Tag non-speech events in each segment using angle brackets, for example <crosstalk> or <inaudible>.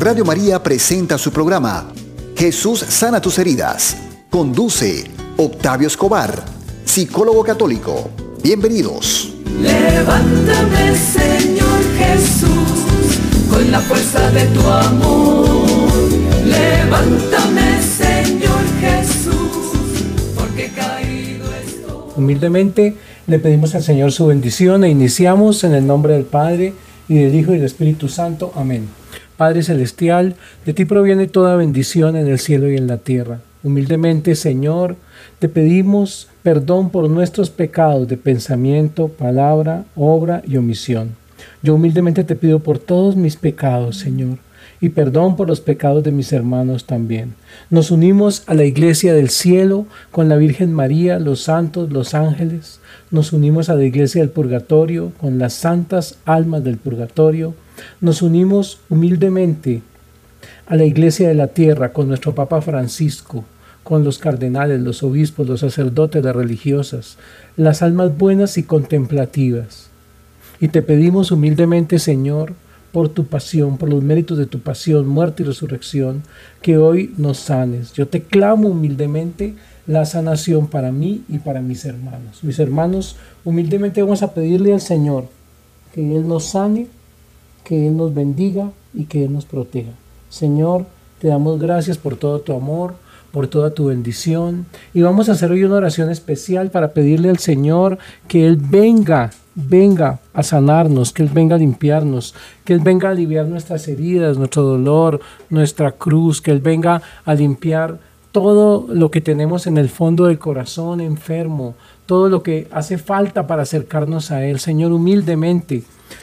Radio María presenta su programa Jesús sana tus heridas. Conduce Octavio Escobar, psicólogo católico. Bienvenidos. Levántame, Señor Jesús, con la fuerza de tu amor. Levántame, Señor Jesús, porque caído estoy. Humildemente le pedimos al Señor su bendición e iniciamos en el nombre del Padre y del Hijo y del Espíritu Santo. Amén. Padre Celestial, de ti proviene toda bendición en el cielo y en la tierra. Humildemente, Señor, te pedimos perdón por nuestros pecados de pensamiento, palabra, obra y omisión. Yo humildemente te pido por todos mis pecados, Señor, y perdón por los pecados de mis hermanos también. Nos unimos a la Iglesia del cielo con la Virgen María, los santos, los ángeles. Nos unimos a la Iglesia del purgatorio con las santas almas del purgatorio. Nos unimos humildemente a la Iglesia de la tierra con nuestro Papa Francisco, con los cardenales, los obispos, los sacerdotes, las religiosas, las almas buenas y contemplativas. Y te pedimos humildemente, Señor, por tu pasión, por los méritos de tu pasión, muerte y resurrección, que hoy nos sanes. Yo te clamo humildemente la sanación para mí y para mis hermanos. Mis hermanos, humildemente vamos a pedirle al Señor que Él nos sane, que Él nos bendiga y que Él nos proteja. Señor, te damos gracias por todo tu amor, por toda tu bendición. Y vamos a hacer hoy una oración especial para pedirle al Señor que Él venga, venga a sanarnos, que Él venga a limpiarnos, que Él venga a aliviar nuestras heridas, nuestro dolor, nuestra cruz, que Él venga a limpiar todo lo que tenemos en el fondo del corazón enfermo, todo lo que hace falta para acercarnos a Él. Señor, humildemente,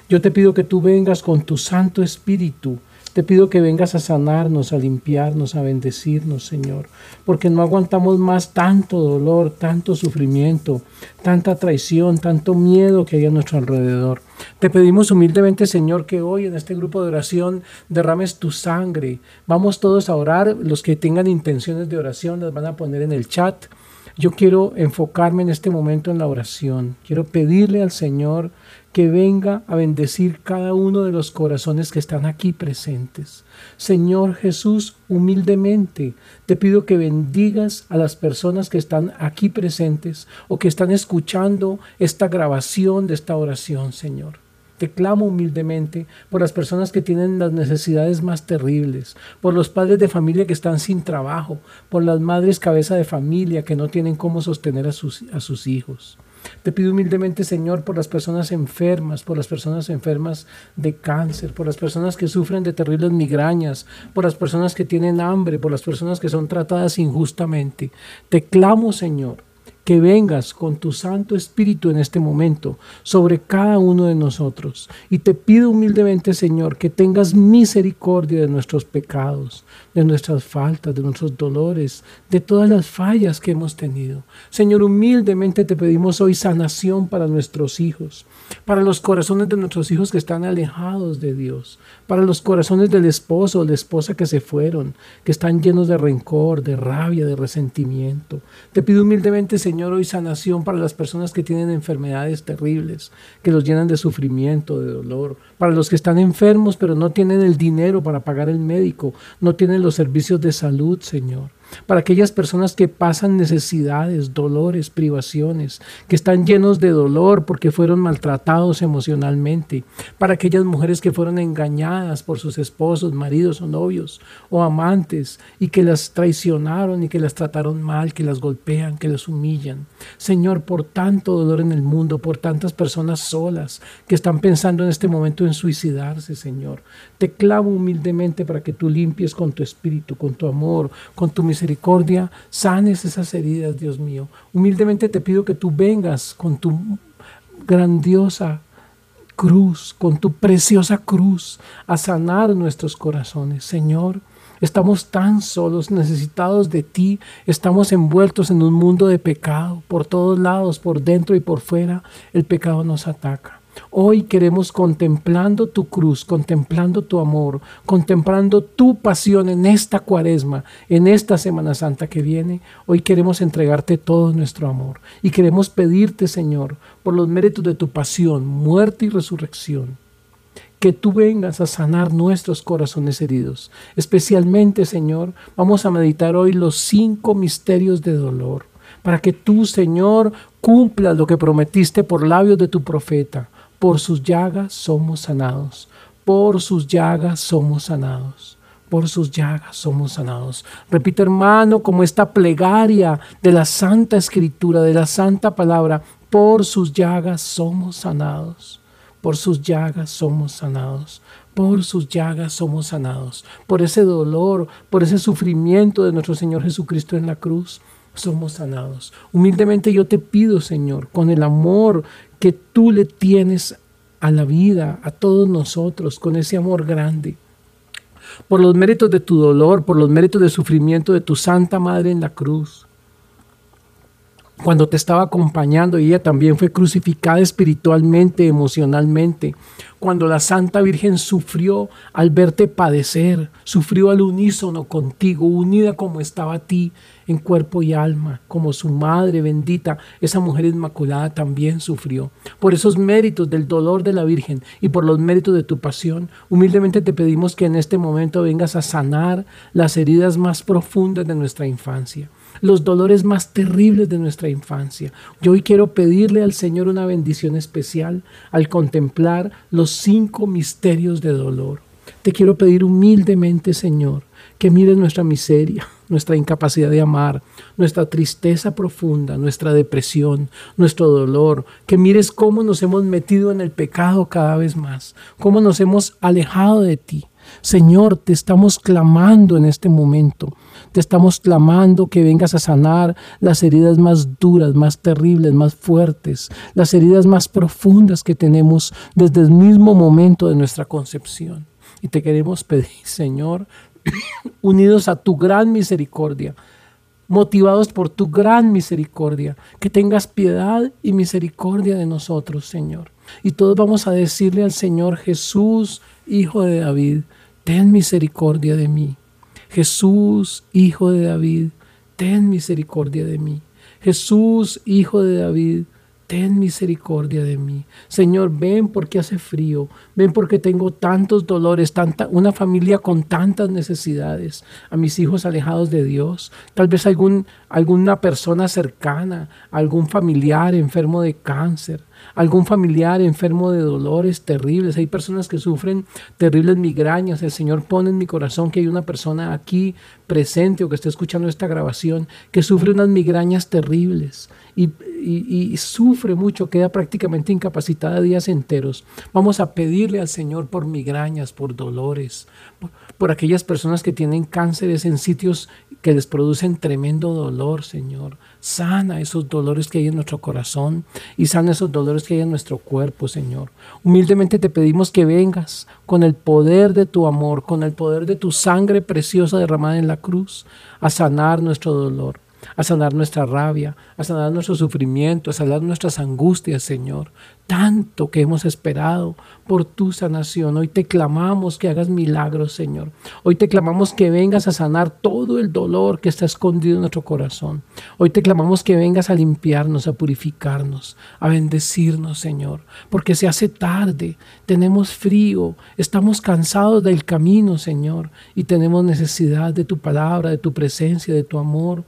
yo te pido que tú vengas con tu Santo Espíritu te pido que vengas a sanarnos, a limpiarnos, a bendecirnos, Señor, porque no aguantamos más tanto dolor, tanto sufrimiento, tanta traición, tanto miedo que hay a nuestro alrededor. Te pedimos humildemente, Señor, que hoy en este grupo de oración derrames tu sangre. Vamos todos a orar. Los que tengan intenciones de oración las van a poner en el chat. Yo quiero enfocarme en este momento en la oración. Quiero pedirle al Señor que venga a bendecir cada uno de los corazones que están aquí presentes. Señor Jesús, humildemente te pido que bendigas a las personas que están aquí presentes o que están escuchando esta grabación de esta oración, Señor. Te clamo humildemente por las personas que tienen las necesidades más terribles, por los padres de familia que están sin trabajo, por las madres cabeza de familia que no tienen cómo sostener a sus, a sus hijos. Te pido humildemente, Señor, por las personas enfermas, por las personas enfermas de cáncer, por las personas que sufren de terribles migrañas, por las personas que tienen hambre, por las personas que son tratadas injustamente. Te clamo, Señor, que vengas con tu Santo Espíritu en este momento sobre cada uno de nosotros. Y te pido humildemente, Señor, que tengas misericordia de nuestros pecados, de nuestras faltas, de nuestros dolores, de todas las fallas que hemos tenido. Señor, humildemente te pedimos hoy sanación para nuestros hijos, para los corazones de nuestros hijos que están alejados de Dios, para los corazones del esposo o la esposa que se fueron, que están llenos de rencor, de rabia, de resentimiento. Te pido humildemente, Señor, Señor, hoy sanación para las personas que tienen enfermedades terribles, que los llenan de sufrimiento, de dolor, para los que están enfermos pero no tienen el dinero para pagar el médico, no tienen los servicios de salud, Señor para aquellas personas que pasan necesidades, dolores, privaciones, que están llenos de dolor porque fueron maltratados emocionalmente, para aquellas mujeres que fueron engañadas por sus esposos, maridos o novios o amantes y que las traicionaron y que las trataron mal, que las golpean, que las humillan. Señor, por tanto dolor en el mundo, por tantas personas solas que están pensando en este momento en suicidarse, Señor, te clavo humildemente para que tú limpies con tu espíritu, con tu amor, con tu misericordia misericordia, sanes esas heridas, Dios mío. Humildemente te pido que tú vengas con tu grandiosa cruz, con tu preciosa cruz, a sanar nuestros corazones. Señor, estamos tan solos, necesitados de ti, estamos envueltos en un mundo de pecado, por todos lados, por dentro y por fuera, el pecado nos ataca. Hoy queremos contemplando tu cruz, contemplando tu amor, contemplando tu pasión en esta cuaresma, en esta Semana Santa que viene. Hoy queremos entregarte todo nuestro amor y queremos pedirte, Señor, por los méritos de tu pasión, muerte y resurrección, que tú vengas a sanar nuestros corazones heridos. Especialmente, Señor, vamos a meditar hoy los cinco misterios de dolor, para que tú, Señor, cumplas lo que prometiste por labios de tu profeta. Por sus llagas somos sanados. Por sus llagas somos sanados. Por sus llagas somos sanados. Repito, hermano, como esta plegaria de la Santa Escritura, de la Santa Palabra, por sus llagas somos sanados. Por sus llagas somos sanados. Por sus llagas somos sanados. Por ese dolor, por ese sufrimiento de nuestro Señor Jesucristo en la cruz, somos sanados. Humildemente yo te pido, Señor, con el amor que tú le tienes a la vida, a todos nosotros, con ese amor grande. Por los méritos de tu dolor, por los méritos de sufrimiento de tu Santa Madre en la cruz cuando te estaba acompañando ella también fue crucificada espiritualmente, emocionalmente, cuando la Santa Virgen sufrió al verte padecer, sufrió al unísono contigo, unida como estaba a ti en cuerpo y alma, como su madre bendita, esa mujer inmaculada también sufrió. Por esos méritos del dolor de la Virgen y por los méritos de tu pasión, humildemente te pedimos que en este momento vengas a sanar las heridas más profundas de nuestra infancia los dolores más terribles de nuestra infancia. Yo hoy quiero pedirle al Señor una bendición especial al contemplar los cinco misterios de dolor. Te quiero pedir humildemente, Señor, que mires nuestra miseria, nuestra incapacidad de amar, nuestra tristeza profunda, nuestra depresión, nuestro dolor, que mires cómo nos hemos metido en el pecado cada vez más, cómo nos hemos alejado de ti. Señor, te estamos clamando en este momento te estamos clamando que vengas a sanar las heridas más duras, más terribles, más fuertes, las heridas más profundas que tenemos desde el mismo momento de nuestra concepción. Y te queremos pedir, Señor, <coughs> unidos a tu gran misericordia, motivados por tu gran misericordia, que tengas piedad y misericordia de nosotros, Señor. Y todos vamos a decirle al Señor Jesús, Hijo de David, ten misericordia de mí. Jesús, Hijo de David, ten misericordia de mí. Jesús, Hijo de David, ten misericordia de mí. Señor, ven porque hace frío, ven porque tengo tantos dolores, tanta, una familia con tantas necesidades, a mis hijos alejados de Dios, tal vez algún, alguna persona cercana, algún familiar enfermo de cáncer, algún familiar enfermo de dolores terribles. Hay personas que sufren terribles migrañas. El Señor pone en mi corazón que hay una persona aquí presente o que está escuchando esta grabación que sufre unas migrañas terribles y, sufre mucho, queda prácticamente incapacitada días enteros. Vamos a pedirle al Señor por migrañas, por dolores, por aquellas personas que tienen cánceres en sitios que les producen tremendo dolor, Señor. Sana esos dolores que hay en nuestro corazón y sana esos dolores que hay en nuestro cuerpo, Señor. Humildemente te pedimos que vengas con el poder de tu amor, con el poder de tu sangre preciosa derramada en la cruz, a sanar nuestro dolor a sanar nuestra rabia, a sanar nuestro sufrimiento, a sanar nuestras angustias, Señor. Tanto que hemos esperado por tu sanación. Hoy te clamamos que hagas milagros, Señor. Hoy te clamamos que vengas a sanar todo el dolor que está escondido en nuestro corazón. Hoy te clamamos que vengas a limpiarnos, a purificarnos, a bendecirnos, Señor. Porque se hace tarde, tenemos frío, estamos cansados del camino, Señor, y tenemos necesidad de tu palabra, de tu presencia, de tu amor.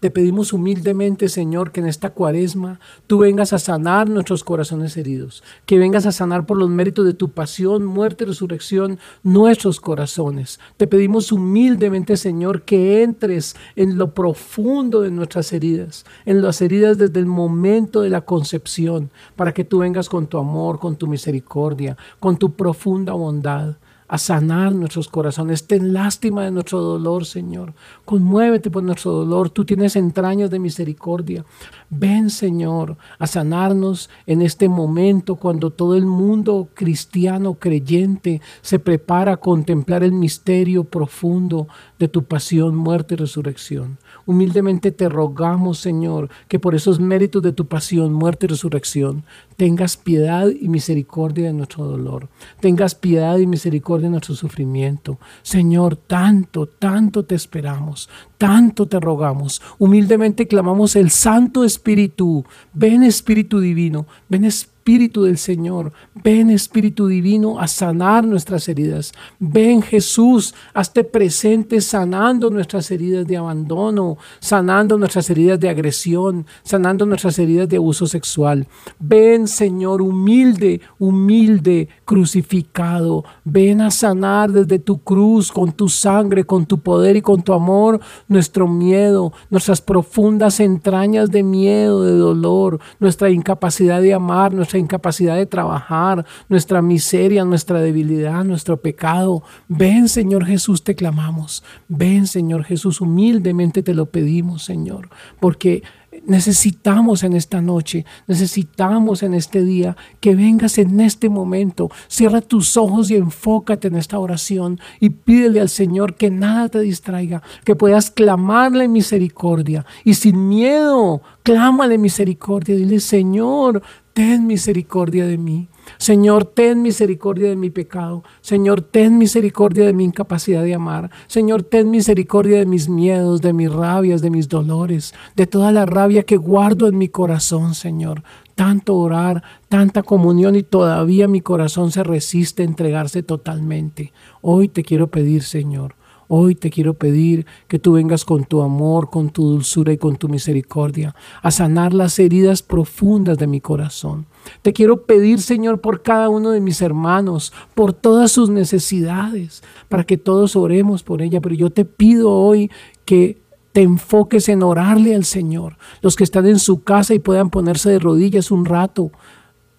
Te pedimos humildemente, Señor, que en esta cuaresma tú vengas a sanar nuestros corazones heridos, que vengas a sanar por los méritos de tu pasión, muerte y resurrección nuestros corazones. Te pedimos humildemente, Señor, que entres en lo profundo de nuestras heridas, en las heridas desde el momento de la concepción, para que tú vengas con tu amor, con tu misericordia, con tu profunda bondad a sanar nuestros corazones. Ten lástima de nuestro dolor, Señor. Conmuévete por nuestro dolor. Tú tienes entrañas de misericordia. Ven, Señor, a sanarnos en este momento cuando todo el mundo cristiano creyente se prepara a contemplar el misterio profundo de tu pasión, muerte y resurrección. Humildemente te rogamos, Señor, que por esos méritos de tu pasión, muerte y resurrección, tengas piedad y misericordia de nuestro dolor, tengas piedad y misericordia de nuestro sufrimiento. Señor, tanto, tanto te esperamos, tanto te rogamos. Humildemente clamamos el Santo Espíritu. Ven Espíritu Divino, ven Espíritu Espíritu del Señor. Ven Espíritu Divino a sanar nuestras heridas. Ven Jesús, hazte presente sanando nuestras heridas de abandono, sanando nuestras heridas de agresión, sanando nuestras heridas de abuso sexual. Ven Señor humilde, humilde, crucificado. Ven a sanar desde tu cruz, con tu sangre, con tu poder y con tu amor, nuestro miedo, nuestras profundas entrañas de miedo, de dolor, nuestra incapacidad de amar, nuestra incapacidad de trabajar, nuestra miseria, nuestra debilidad, nuestro pecado. Ven, Señor Jesús, te clamamos. Ven, Señor Jesús, humildemente te lo pedimos, Señor, porque necesitamos en esta noche, necesitamos en este día que vengas en este momento. Cierra tus ojos y enfócate en esta oración y pídele al Señor que nada te distraiga, que puedas clamarle misericordia y sin miedo, clámale misericordia. Dile, Señor, ten misericordia de mí. Señor, ten misericordia de mi pecado. Señor, ten misericordia de mi incapacidad de amar. Señor, ten misericordia de mis miedos, de mis rabias, de mis dolores, de toda la rabia que guardo en mi corazón, Señor. Tanto orar, tanta comunión y todavía mi corazón se resiste a entregarse totalmente. Hoy te quiero pedir, Señor, Hoy te quiero pedir que tú vengas con tu amor, con tu dulzura y con tu misericordia a sanar las heridas profundas de mi corazón. Te quiero pedir, Señor, por cada uno de mis hermanos, por todas sus necesidades, para que todos oremos por ella. Pero yo te pido hoy que te enfoques en orarle al Señor. Los que están en su casa y puedan ponerse de rodillas un rato,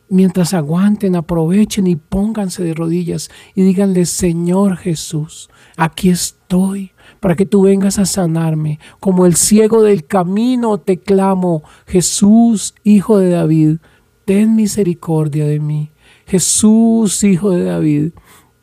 mientras aguanten, aprovechen y pónganse de rodillas y díganle, Señor Jesús, aquí estoy para que tú vengas a sanarme. Como el ciego del camino te clamo, Jesús, Hijo de David, ten misericordia de mí. Jesús, Hijo de David,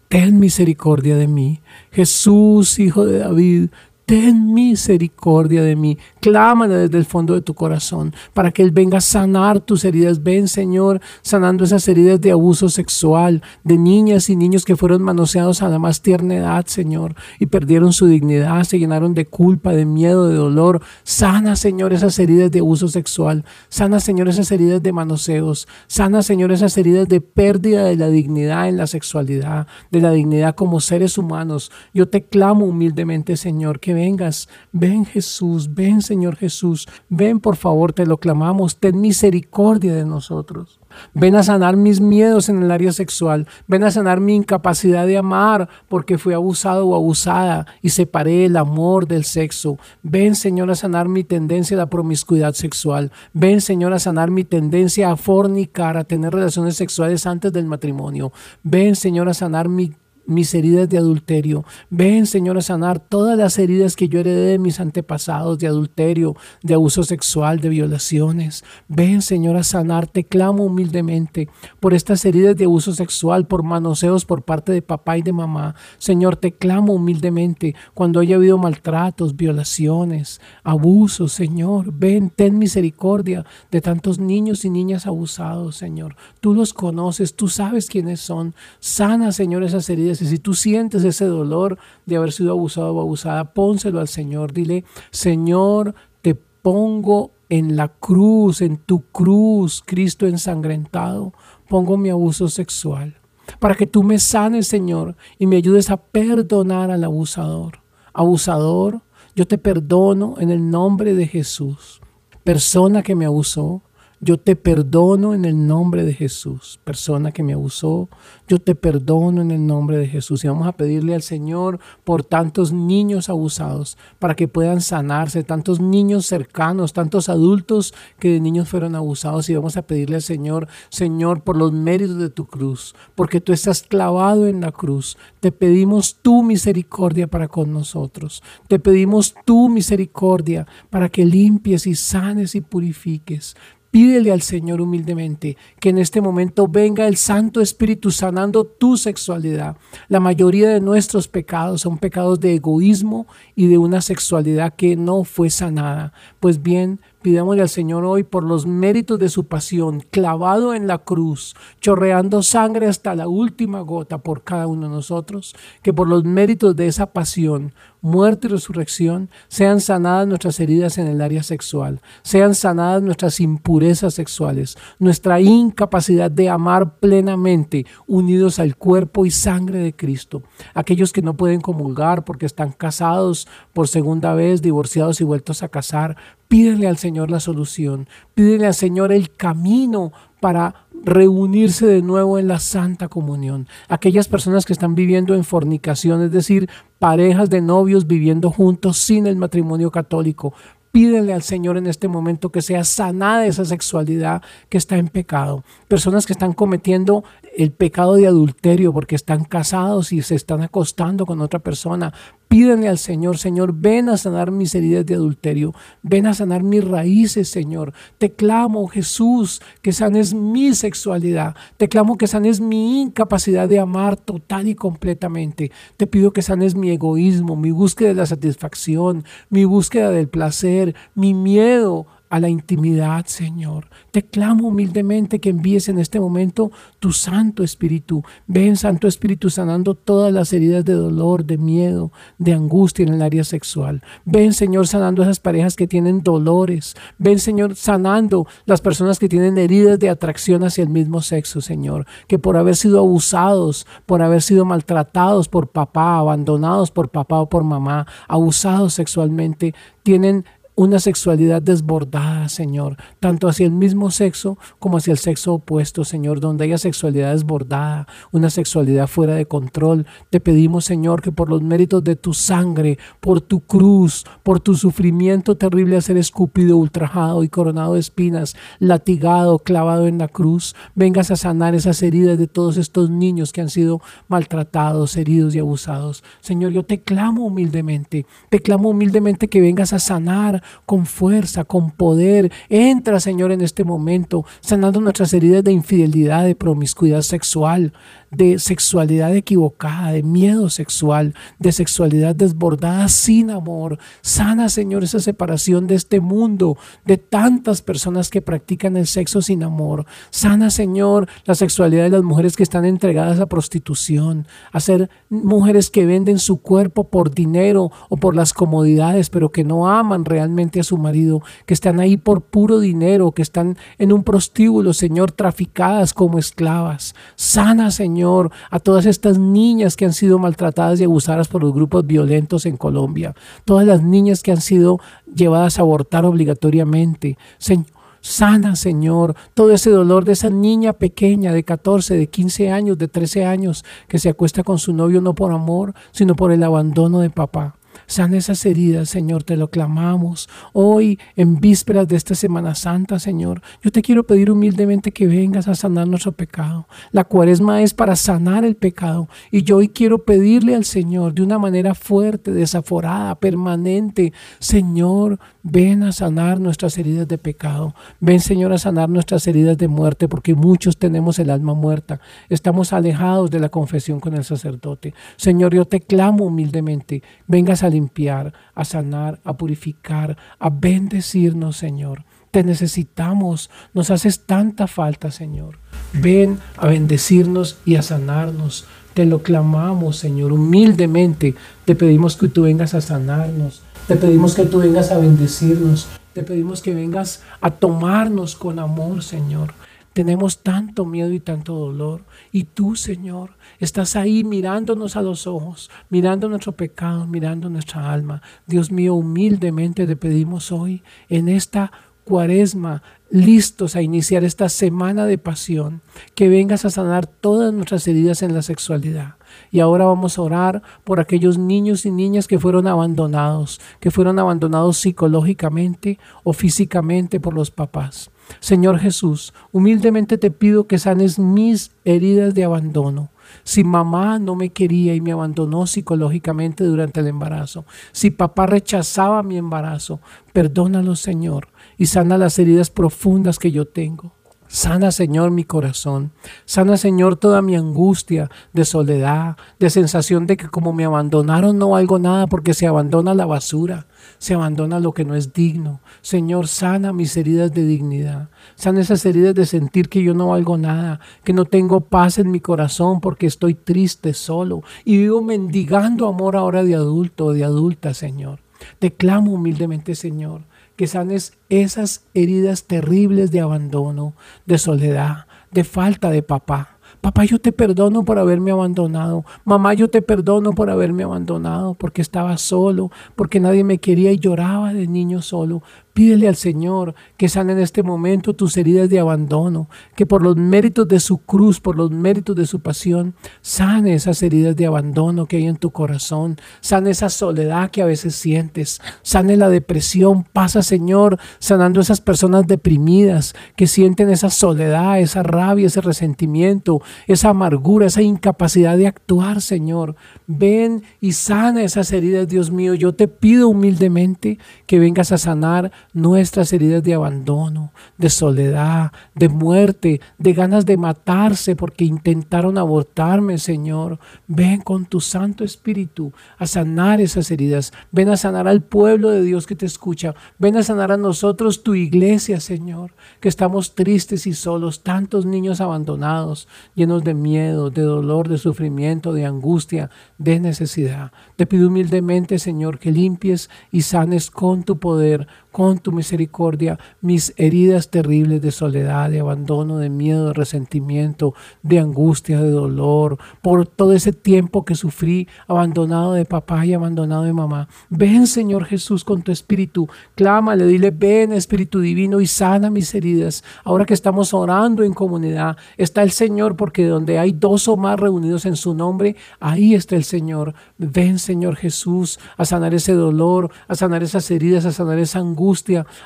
ten misericordia de mí. Jesús, Hijo de David, ten misericordia de mí. Clámale desde el fondo de tu corazón para que Él venga a sanar tus heridas. Ven, Señor, sanando esas heridas de abuso sexual, de niñas y niños que fueron manoseados a la más tierna edad, Señor, y perdieron su dignidad, se llenaron de culpa, de miedo, de dolor. Sana, Señor, esas heridas de abuso sexual. Sana, Señor, esas heridas de manoseos. Sana, Señor, esas heridas de pérdida de la dignidad en la sexualidad, de la dignidad como seres humanos. Yo te clamo humildemente, Señor, que vengas. Ven Jesús, ven Señor Jesús, ven por favor, te lo clamamos, ten misericordia de nosotros. Ven a sanar mis miedos en el área sexual. Ven a sanar mi incapacidad de amar porque fui abusado o abusada y separé el amor del sexo. Ven, Señor, a sanar mi tendencia a la promiscuidad sexual. Ven, Señor, a sanar mi tendencia a fornicar, a tener relaciones sexuales antes del matrimonio. Ven, Señor, a sanar mi mis heridas de adulterio. Ven, Señor, a sanar todas las heridas que yo heredé de mis antepasados, de adulterio, de abuso sexual, de violaciones. Ven, Señor, a sanar. Te clamo humildemente por estas heridas de abuso sexual, por manoseos por parte de papá y de mamá. Señor, te clamo humildemente cuando haya habido maltratos, violaciones, abusos, Señor. Ven, ten misericordia de tantos niños y niñas abusados, Señor. Tú los conoces, tú sabes quiénes son. Sana, Señor, esas heridas si tú sientes ese dolor de haber sido abusado o abusada, pónselo al Señor. Dile, Señor, te pongo en la cruz, en tu cruz, Cristo ensangrentado, pongo mi abuso sexual. Para que tú me sanes, Señor, y me ayudes a perdonar al abusador. Abusador, yo te perdono en el nombre de Jesús. Persona que me abusó, yo te perdono en el nombre de Jesús. Persona que me abusó, yo te perdono en el nombre de Jesús. Y vamos a pedirle al Señor por tantos niños abusados, para que puedan sanarse, tantos niños cercanos, tantos adultos que de niños fueron abusados. Y vamos a pedirle al Señor, Señor, por los méritos de tu cruz, porque tú estás clavado en la cruz. Te pedimos tu misericordia para con nosotros. Te pedimos tu misericordia para que limpies y sanes y purifiques. Pídele al Señor humildemente que en este momento venga el Santo Espíritu sanando tu sexualidad. La mayoría de nuestros pecados son pecados de egoísmo y de una sexualidad que no fue sanada. Pues bien, Pidámosle al Señor hoy por los méritos de su pasión, clavado en la cruz, chorreando sangre hasta la última gota por cada uno de nosotros, que por los méritos de esa pasión muerte y resurrección, sean sanadas nuestras heridas en el área sexual, sean sanadas nuestras impurezas sexuales, nuestra incapacidad de amar plenamente unidos al cuerpo y sangre de Cristo. Aquellos que no pueden comulgar porque están casados por segunda vez, divorciados y vueltos a casar, pídenle al Señor la solución, pídenle al Señor el camino para reunirse de nuevo en la Santa Comunión. Aquellas personas que están viviendo en fornicación, es decir, parejas de novios viviendo juntos sin el matrimonio católico. Pídenle al Señor en este momento que sea sanada esa sexualidad que está en pecado. Personas que están cometiendo el pecado de adulterio porque están casados y se están acostando con otra persona. Pídenle al Señor, Señor, ven a sanar mis heridas de adulterio, ven a sanar mis raíces, Señor. Te clamo, Jesús, que sanes mi sexualidad. Te clamo que sanes mi incapacidad de amar total y completamente. Te pido que sanes mi egoísmo, mi búsqueda de la satisfacción, mi búsqueda del placer, mi miedo a la intimidad, Señor. Te clamo humildemente que envíes en este momento tu Santo Espíritu. Ven, Santo Espíritu, sanando todas las heridas de dolor, de miedo, de angustia en el área sexual. Ven, Señor, sanando esas parejas que tienen dolores. Ven, Señor, sanando las personas que tienen heridas de atracción hacia el mismo sexo, Señor. Que por haber sido abusados, por haber sido maltratados por papá, abandonados por papá o por mamá, abusados sexualmente, tienen una sexualidad desbordada, Señor, tanto hacia el mismo sexo como hacia el sexo opuesto, Señor, donde haya sexualidad desbordada, una sexualidad fuera de control. Te pedimos, Señor, que por los méritos de tu sangre, por tu cruz, por tu sufrimiento terrible a ser escupido, ultrajado y coronado de espinas, latigado, clavado en la cruz, vengas a sanar esas heridas de todos estos niños que han sido maltratados, heridos y abusados. Señor, yo te clamo humildemente, te clamo humildemente que vengas a sanar con fuerza, con poder. Entra, Señor, en este momento, sanando nuestras heridas de infidelidad, de promiscuidad sexual, de sexualidad equivocada, de miedo sexual, de sexualidad desbordada sin amor. Sana, Señor, esa separación de este mundo, de tantas personas que practican el sexo sin amor. Sana, Señor, la sexualidad de las mujeres que están entregadas a prostitución, a ser mujeres que venden su cuerpo por dinero o por las comodidades, pero que no aman realmente a su marido, que están ahí por puro dinero, que están en un prostíbulo, Señor, traficadas como esclavas. Sana, Señor Señor, a todas estas niñas que han sido maltratadas y abusadas por los grupos violentos en Colombia, todas las niñas que han sido llevadas a abortar obligatoriamente. Señor, Sana, Señor, todo ese dolor de esa niña pequeña de 14, de 15 años, de 13 años, que se acuesta con su novio no por amor, sino por el abandono de papá. Sana esas heridas, Señor, te lo clamamos. Hoy, en vísperas de esta Semana Santa, Señor, yo te quiero pedir humildemente que vengas a sanar nuestro pecado. La cuaresma es para sanar el pecado. Y yo hoy quiero pedirle al Señor de una manera fuerte, desaforada, permanente, Señor, ven a sanar nuestras heridas de pecado. Ven, Señor, a sanar nuestras heridas de muerte, porque muchos tenemos el alma muerta. Estamos alejados de la confesión con el sacerdote. Señor, yo te clamo humildemente. Vengas a limpiar, a sanar, a purificar, a bendecirnos, Señor. Te necesitamos, nos haces tanta falta, Señor. Ven a bendecirnos y a sanarnos. Te lo clamamos, Señor, humildemente. Te pedimos que tú vengas a sanarnos. Te pedimos que tú vengas a bendecirnos. Te pedimos que vengas a tomarnos con amor, Señor. Tenemos tanto miedo y tanto dolor. Y tú, Señor, estás ahí mirándonos a los ojos, mirando nuestro pecado, mirando nuestra alma. Dios mío, humildemente te pedimos hoy, en esta cuaresma, listos a iniciar esta semana de pasión, que vengas a sanar todas nuestras heridas en la sexualidad. Y ahora vamos a orar por aquellos niños y niñas que fueron abandonados, que fueron abandonados psicológicamente o físicamente por los papás. Señor Jesús, humildemente te pido que sanes mis heridas de abandono. Si mamá no me quería y me abandonó psicológicamente durante el embarazo, si papá rechazaba mi embarazo, perdónalo, Señor, y sana las heridas profundas que yo tengo. Sana, Señor, mi corazón. Sana, Señor, toda mi angustia de soledad, de sensación de que como me abandonaron no valgo nada porque se abandona la basura, se abandona lo que no es digno. Señor, sana mis heridas de dignidad. Sana esas heridas de sentir que yo no valgo nada, que no tengo paz en mi corazón porque estoy triste, solo y vivo mendigando amor ahora de adulto o de adulta, Señor. Te clamo humildemente, Señor, que sanes esas heridas terribles de abandono, de soledad, de falta de papá. Papá, yo te perdono por haberme abandonado. Mamá, yo te perdono por haberme abandonado, porque estaba solo, porque nadie me quería y lloraba de niño solo. Pídele al Señor que sane en este momento tus heridas de abandono, que por los méritos de su cruz, por los méritos de su pasión, sane esas heridas de abandono que hay en tu corazón, sane esa soledad que a veces sientes, sane la depresión, pasa Señor, sanando esas personas deprimidas que sienten esa soledad, esa rabia, ese resentimiento, esa amargura, esa incapacidad de actuar, Señor. Ven y sana esas heridas, Dios mío. Yo te pido humildemente que vengas a sanar nuestras heridas de abandono, de soledad, de muerte, de ganas de matarse porque intentaron abortarme, Señor. Ven con tu Santo Espíritu a sanar esas heridas. Ven a sanar al pueblo de Dios que te escucha. Ven a sanar a nosotros, tu iglesia, Señor, que estamos tristes y solos, tantos niños abandonados, llenos de miedo, de dolor, de sufrimiento, de angustia, de necesidad. Te pido humildemente, Señor, que limpies y sanes con tu poder, con tu misericordia mis heridas terribles de soledad, de abandono, de miedo, de resentimiento, de angustia, de dolor, por todo ese tiempo que sufrí abandonado de papá y abandonado de mamá. Ven, Señor Jesús, con tu espíritu, clámale, dile, ven, Espíritu Divino, y sana mis heridas. Ahora que estamos orando en comunidad, está el Señor, porque donde hay dos o más reunidos en su nombre, ahí está el Señor. Ven, Señor Jesús, a sanar ese dolor, a sanar esas heridas, a sanar esa angustia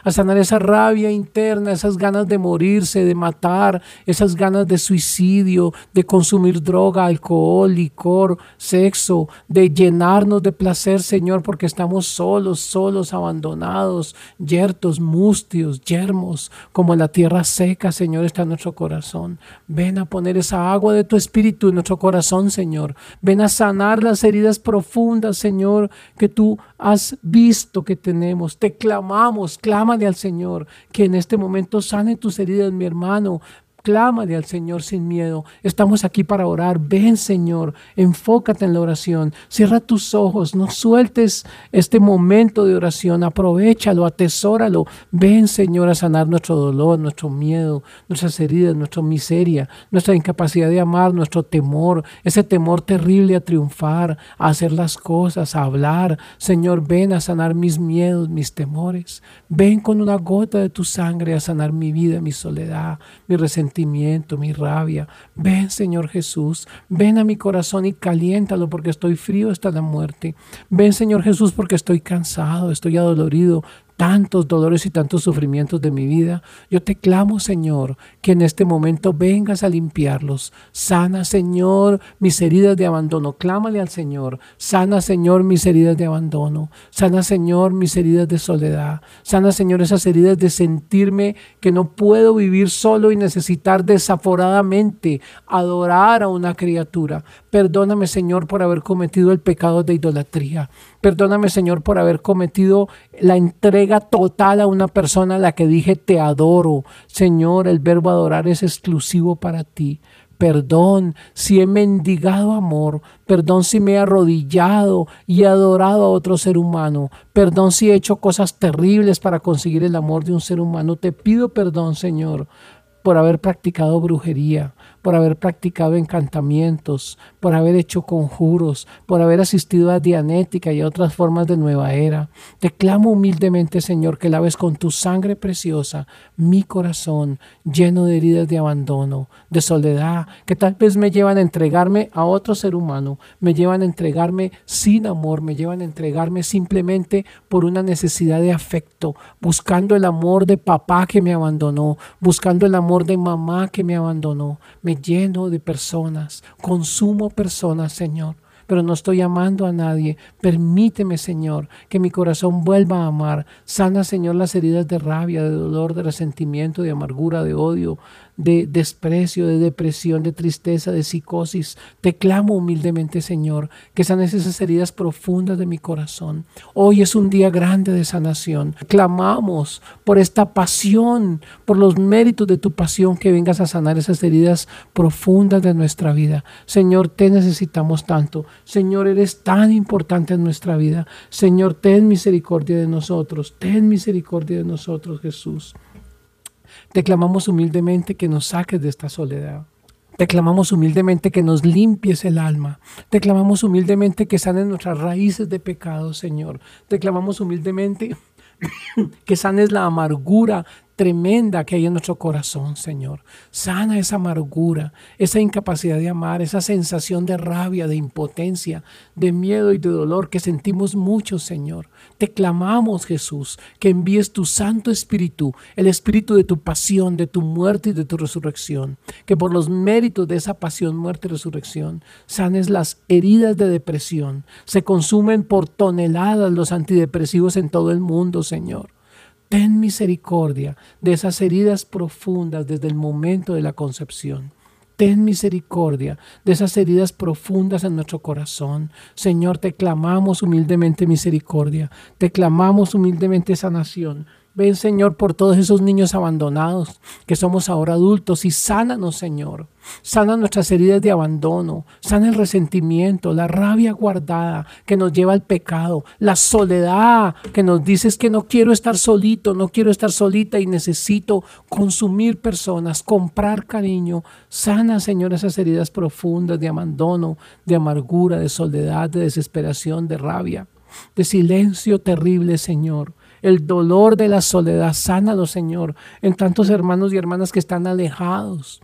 a sanar esa rabia interna, esas ganas de morirse, de matar, esas ganas de suicidio, de consumir droga, alcohol, licor, sexo, de llenarnos de placer, Señor, porque estamos solos, solos, abandonados, yertos, mustios, yermos, como la tierra seca, Señor, está en nuestro corazón. Ven a poner esa agua de tu espíritu en nuestro corazón, Señor. Ven a sanar las heridas profundas, Señor, que tú has visto que tenemos. Te clamamos, clámale al Señor, que en este momento sane tus heridas, mi hermano, Clámale al Señor sin miedo. Estamos aquí para orar. Ven, Señor, enfócate en la oración. Cierra tus ojos, no sueltes este momento de oración. Aprovechalo, atesóralo. Ven, Señor, a sanar nuestro dolor, nuestro miedo, nuestras heridas, nuestra miseria, nuestra incapacidad de amar, nuestro temor, ese temor terrible a triunfar, a hacer las cosas, a hablar. Señor, ven a sanar mis miedos, mis temores. Ven con una gota de tu sangre a sanar mi vida, mi soledad, mi resentimiento mi rabia. Ven, Señor Jesús, ven a mi corazón y caliéntalo porque estoy frío hasta la muerte. Ven, Señor Jesús, porque estoy cansado, estoy adolorido, tantos dolores y tantos sufrimientos de mi vida, yo te clamo, Señor, que en este momento vengas a limpiarlos. Sana, Señor, mis heridas de abandono. Clámale al Señor. Sana, Señor, mis heridas de abandono. Sana, Señor, mis heridas de soledad. Sana, Señor, esas heridas de sentirme que no puedo vivir solo y necesitar desaforadamente adorar a una criatura. Perdóname, Señor, por haber cometido el pecado de idolatría. Perdóname, Señor, por haber cometido la entrega total a una persona a la que dije te adoro. Señor, el verbo adorar es exclusivo para ti. Perdón si he mendigado amor, perdón si me he arrodillado y he adorado a otro ser humano, perdón si he hecho cosas terribles para conseguir el amor de un ser humano. Te pido perdón, Señor, por haber practicado brujería, por haber practicado encantamientos, por haber hecho conjuros, por haber asistido a dianética y a otras formas de nueva era. Te clamo humildemente, Señor, que laves con tu sangre preciosa mi corazón lleno de heridas de abandono, de soledad, que tal vez me llevan a entregarme a otro ser humano, me llevan a entregarme sin amor, me llevan a entregarme simplemente por una necesidad de afecto, buscando el amor de papá que me abandonó, buscando el amor de mamá que me abandonó. Me lleno de personas, consumo personas, Señor, pero no estoy amando a nadie. Permíteme, Señor, que mi corazón vuelva a amar. Sana, Señor, las heridas de rabia, de dolor, de resentimiento, de amargura, de odio, de desprecio, de depresión, de tristeza, de psicosis. Te clamo humildemente, Señor, que sanes esas heridas profundas de mi corazón. Hoy es un día grande de sanación. Clamamos por esta pasión, por los méritos de tu pasión, que vengas a sanar esas heridas profundas de nuestra vida. Señor, te necesitamos tanto. Señor, eres tan importante en nuestra vida. Señor, ten misericordia de nosotros. Ten misericordia de nosotros, Jesús. Te clamamos humildemente que nos saques de esta soledad. Te clamamos humildemente que nos limpies el alma. Te clamamos humildemente que sanes nuestras raíces de pecado, Señor. Te clamamos humildemente <coughs> que sanes la amargura tremenda que hay en nuestro corazón, Señor. Sana esa amargura, esa incapacidad de amar, esa sensación de rabia, de impotencia, de miedo y de dolor que sentimos mucho, Señor. Te clamamos, Jesús, que envíes tu Santo Espíritu, el Espíritu de tu pasión, de tu muerte y de tu resurrección, que por los méritos de esa pasión, muerte y resurrección, sanes las heridas de depresión. Se consumen por toneladas los antidepresivos en todo el mundo, Señor. Ten misericordia de esas heridas profundas desde el momento de la concepción. Ten misericordia de esas heridas profundas en nuestro corazón. Señor, te clamamos humildemente misericordia. Te clamamos humildemente sanación. Ven, Señor, por todos esos niños abandonados que somos ahora adultos y sánanos, Señor. Sana nuestras heridas de abandono, sana el resentimiento, la rabia guardada que nos lleva al pecado, la soledad que nos dices que no quiero estar solito, no quiero estar solita y necesito consumir personas, comprar cariño. Sana, Señor, esas heridas profundas de abandono, de amargura, de soledad, de desesperación, de rabia, de silencio terrible, Señor el dolor de la soledad. Sánalo, Señor, en tantos hermanos y hermanas que están alejados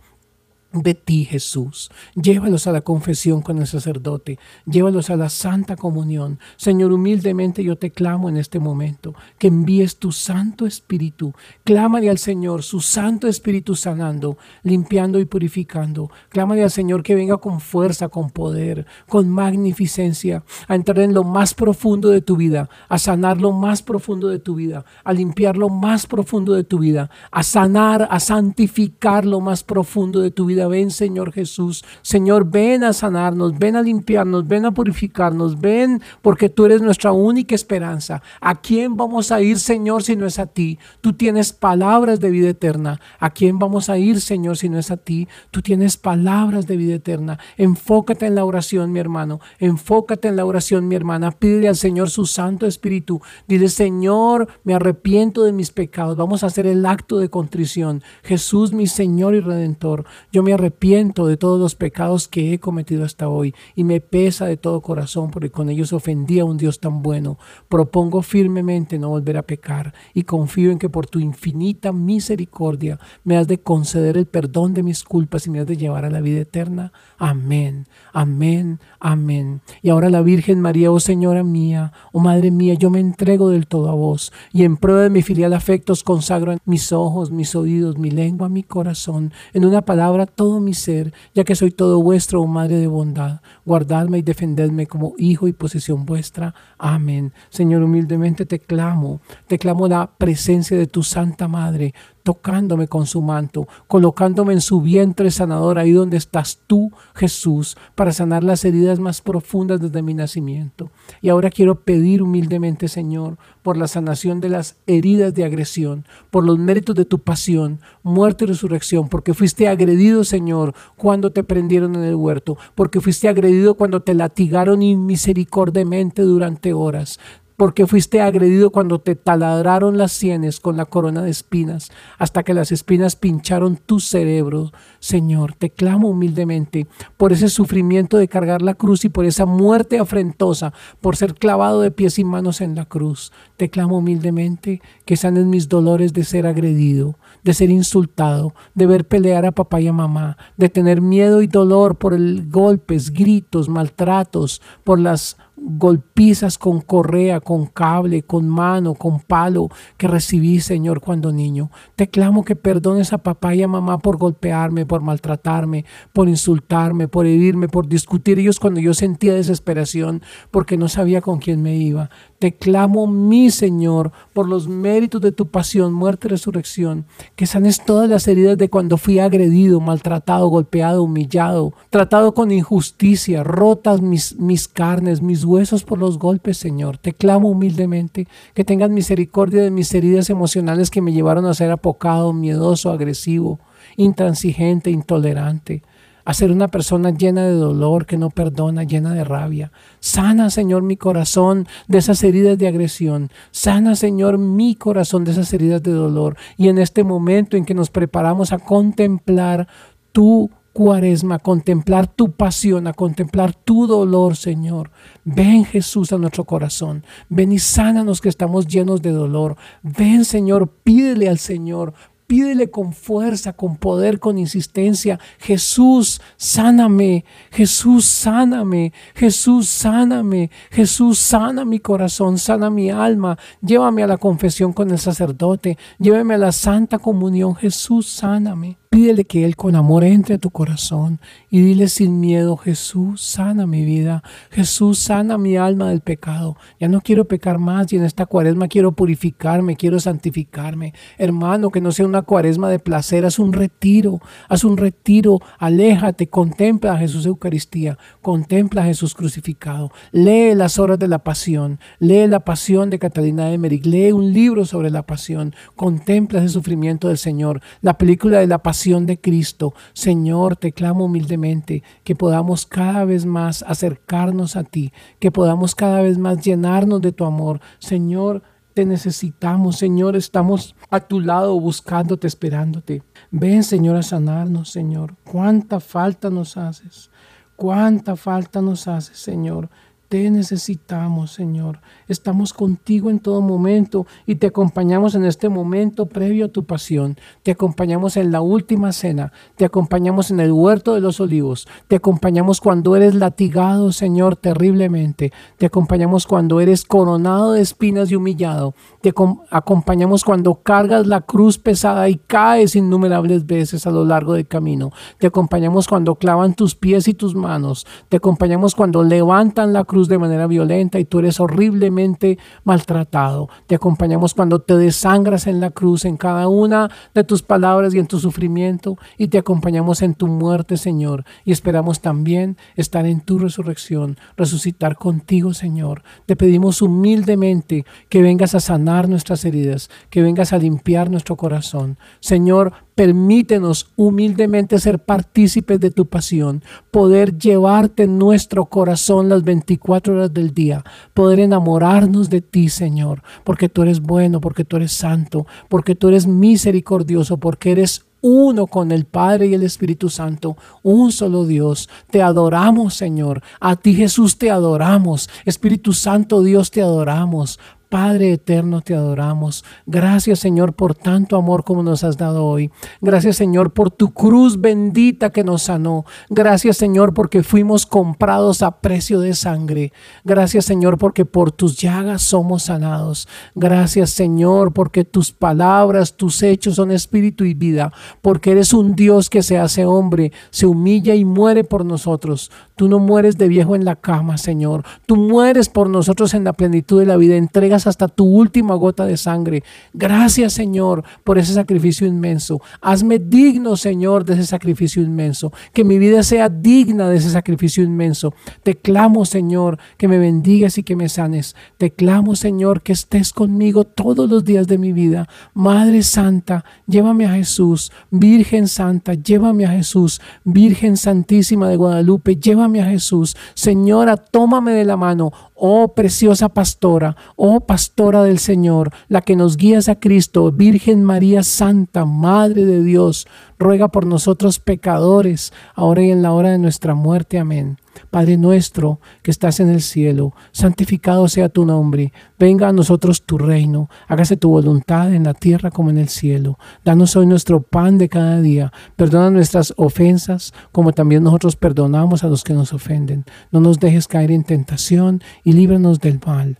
de ti, Jesús. Llévalos a la confesión con el sacerdote, llévalos a la santa comunión. Señor, humildemente yo te clamo en este momento, que envíes tu Santo Espíritu. Clámale al Señor, su Santo Espíritu sanando, limpiando y purificando. Clámale al Señor que venga con fuerza, con poder, con magnificencia, a entrar en lo más profundo de tu vida, a sanar lo más profundo de tu vida, a limpiar lo más profundo de tu vida, a sanar, a santificar lo más profundo de tu vida Ven, Señor Jesús. Señor, ven a sanarnos, ven a limpiarnos, ven a purificarnos, ven porque tú eres nuestra única esperanza. ¿A quién vamos a ir, Señor, si no es a ti? Tú tienes palabras de vida eterna. ¿A quién vamos a ir, Señor, si no es a ti? Tú tienes palabras de vida eterna. Enfócate en la oración, mi hermano. Enfócate en la oración, mi hermana. Pídele al Señor su Santo Espíritu. Dile, Señor, me arrepiento de mis pecados. Vamos a hacer el acto de contrición. Jesús, mi Señor y Redentor. Yo me arrepiento de todos los pecados que he cometido hasta hoy y me pesa de todo corazón porque con ellos ofendí a un Dios tan bueno. Propongo firmemente no volver a pecar y confío en que por tu infinita misericordia me has de conceder el perdón de mis culpas y me has de llevar a la vida eterna. Amén, amén, amén. Y ahora la Virgen María, oh Señora mía, oh Madre mía, yo me entrego del todo a vos y en prueba de mi filial afecto os consagro mis ojos, mis oídos, mi lengua, mi corazón, en una palabra todo mi ser, ya que soy todo vuestro, oh Madre de bondad. Guardadme y defendedme como hijo y posesión vuestra. Amén. Señor, humildemente te clamo, te clamo la presencia de tu Santa Madre, tocándome con su manto, colocándome en su vientre sanador, ahí donde estás tú, Jesús, para sanar las heridas más profundas desde mi nacimiento. Y ahora quiero pedir humildemente, Señor, por la sanación de las heridas de agresión, por los méritos de tu pasión, muerte y resurrección, porque fuiste agredido, Señor, cuando te prendieron en el huerto, porque fuiste agredido cuando te latigaron inmisericordiamente durante horas porque fuiste agredido cuando te taladraron las sienes con la corona de espinas, hasta que las espinas pincharon tu cerebro. Señor, te clamo humildemente por ese sufrimiento de cargar la cruz y por esa muerte afrentosa, por ser clavado de pies y manos en la cruz. Te clamo humildemente que sanes mis dolores de ser agredido, de ser insultado, de ver pelear a papá y a mamá, de tener miedo y dolor por el golpes, gritos, maltratos, por las golpizas con correa, con cable, con mano, con palo que recibí, Señor, cuando niño. Te clamo que perdones a papá y a mamá por golpearme, por maltratarme, por insultarme, por herirme, por discutir ellos cuando yo sentía desesperación porque no sabía con quién me iba. Te clamo, mi Señor, por los méritos de tu pasión, muerte y resurrección, que sanes todas las heridas de cuando fui agredido, maltratado, golpeado, humillado, tratado con injusticia, rotas mis, mis carnes, mis huesos por los golpes, Señor. Te clamo humildemente que tengas misericordia de mis heridas emocionales que me llevaron a ser apocado, miedoso, agresivo, intransigente, intolerante a ser una persona llena de dolor, que no perdona, llena de rabia. Sana, Señor, mi corazón de esas heridas de agresión. Sana, Señor, mi corazón de esas heridas de dolor. Y en este momento en que nos preparamos a contemplar tu cuaresma, a contemplar tu pasión, a contemplar tu dolor, Señor. Ven Jesús a nuestro corazón. Ven y sánanos que estamos llenos de dolor. Ven, Señor, pídele al Señor Pídele con fuerza, con poder, con insistencia. Jesús, sáname. Jesús, sáname. Jesús, sáname. Jesús, sana mi corazón, sana mi alma. Llévame a la confesión con el sacerdote. Llévame a la santa comunión. Jesús, sáname. Pídele que Él con amor entre a tu corazón y dile sin miedo, Jesús, sana mi vida, Jesús, sana mi alma del pecado. Ya no quiero pecar más y en esta cuaresma quiero purificarme, quiero santificarme. Hermano, que no sea una cuaresma de placer, haz un retiro, haz un retiro, aléjate, contempla a Jesús Eucaristía, contempla a Jesús crucificado, lee las horas de la pasión, lee la pasión de Catalina de Emmerich, lee un libro sobre la pasión, contempla ese sufrimiento del Señor, la película de la pasión de Cristo. Señor, te clamo humildemente que podamos cada vez más acercarnos a ti, que podamos cada vez más llenarnos de tu amor. Señor, te necesitamos, Señor, estamos a tu lado buscándote, esperándote. Ven, Señor, a sanarnos, Señor. Cuánta falta nos haces. Cuánta falta nos haces, Señor. Te necesitamos, Señor. Estamos contigo en todo momento y te acompañamos en este momento previo a tu pasión. Te acompañamos en la última cena. Te acompañamos en el huerto de los olivos. Te acompañamos cuando eres latigado, Señor, terriblemente. Te acompañamos cuando eres coronado de espinas y humillado. Te acompañamos cuando cargas la cruz pesada y caes innumerables veces a lo largo del camino. Te acompañamos cuando clavan tus pies y tus manos. Te acompañamos cuando levantan la cruz de manera violenta y tú eres horriblemente maltratado. Te acompañamos cuando te desangras en la cruz, en cada una de tus palabras y en tu sufrimiento, y te acompañamos en tu muerte, Señor. Y esperamos también estar en tu resurrección, resucitar contigo, Señor. Te pedimos humildemente que vengas a sanar nuestras heridas, que vengas a limpiar nuestro corazón. Señor, Permítenos humildemente ser partícipes de tu pasión, poder llevarte en nuestro corazón las 24 horas del día, poder enamorarnos de ti, Señor, porque tú eres bueno, porque tú eres santo, porque tú eres misericordioso, porque eres uno con el Padre y el Espíritu Santo, un solo Dios. Te adoramos, Señor. A ti, Jesús, te adoramos. Espíritu Santo, Dios, te adoramos. Padre eterno, te adoramos. Gracias Señor por tanto amor como nos has dado hoy. Gracias Señor por tu cruz bendita que nos sanó. Gracias Señor porque fuimos comprados a precio de sangre. Gracias Señor porque por tus llagas somos sanados. Gracias Señor porque tus palabras, tus hechos son espíritu y vida. Porque eres un Dios que se hace hombre, se humilla y muere por nosotros. Tú no mueres de viejo en la cama, Señor. Tú mueres por nosotros en la plenitud de la vida. Entregas hasta tu última gota de sangre. Gracias, Señor, por ese sacrificio inmenso. Hazme digno, Señor, de ese sacrificio inmenso. Que mi vida sea digna de ese sacrificio inmenso. Te clamo, Señor, que me bendigas y que me sanes. Te clamo, Señor, que estés conmigo todos los días de mi vida. Madre Santa, llévame a Jesús. Virgen Santa, llévame a Jesús. Virgen Santísima de Guadalupe, llévame a Jesús. Señora, tómame de la mano. Oh preciosa pastora, oh pastora del Señor, la que nos guías a Cristo, Virgen María Santa, Madre de Dios, ruega por nosotros pecadores, ahora y en la hora de nuestra muerte. Amén. Padre nuestro que estás en el cielo, santificado sea tu nombre, venga a nosotros tu reino, hágase tu voluntad en la tierra como en el cielo. Danos hoy nuestro pan de cada día, perdona nuestras ofensas como también nosotros perdonamos a los que nos ofenden. No nos dejes caer en tentación y líbranos del mal.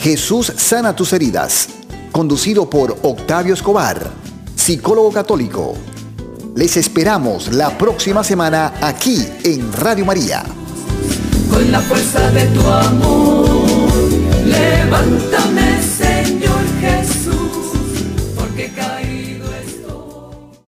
Jesús sana tus heridas, conducido por Octavio Escobar, psicólogo católico. Les esperamos la próxima semana aquí en Radio María. Con la fuerza de tu amor, levántame Señor Jesús, porque.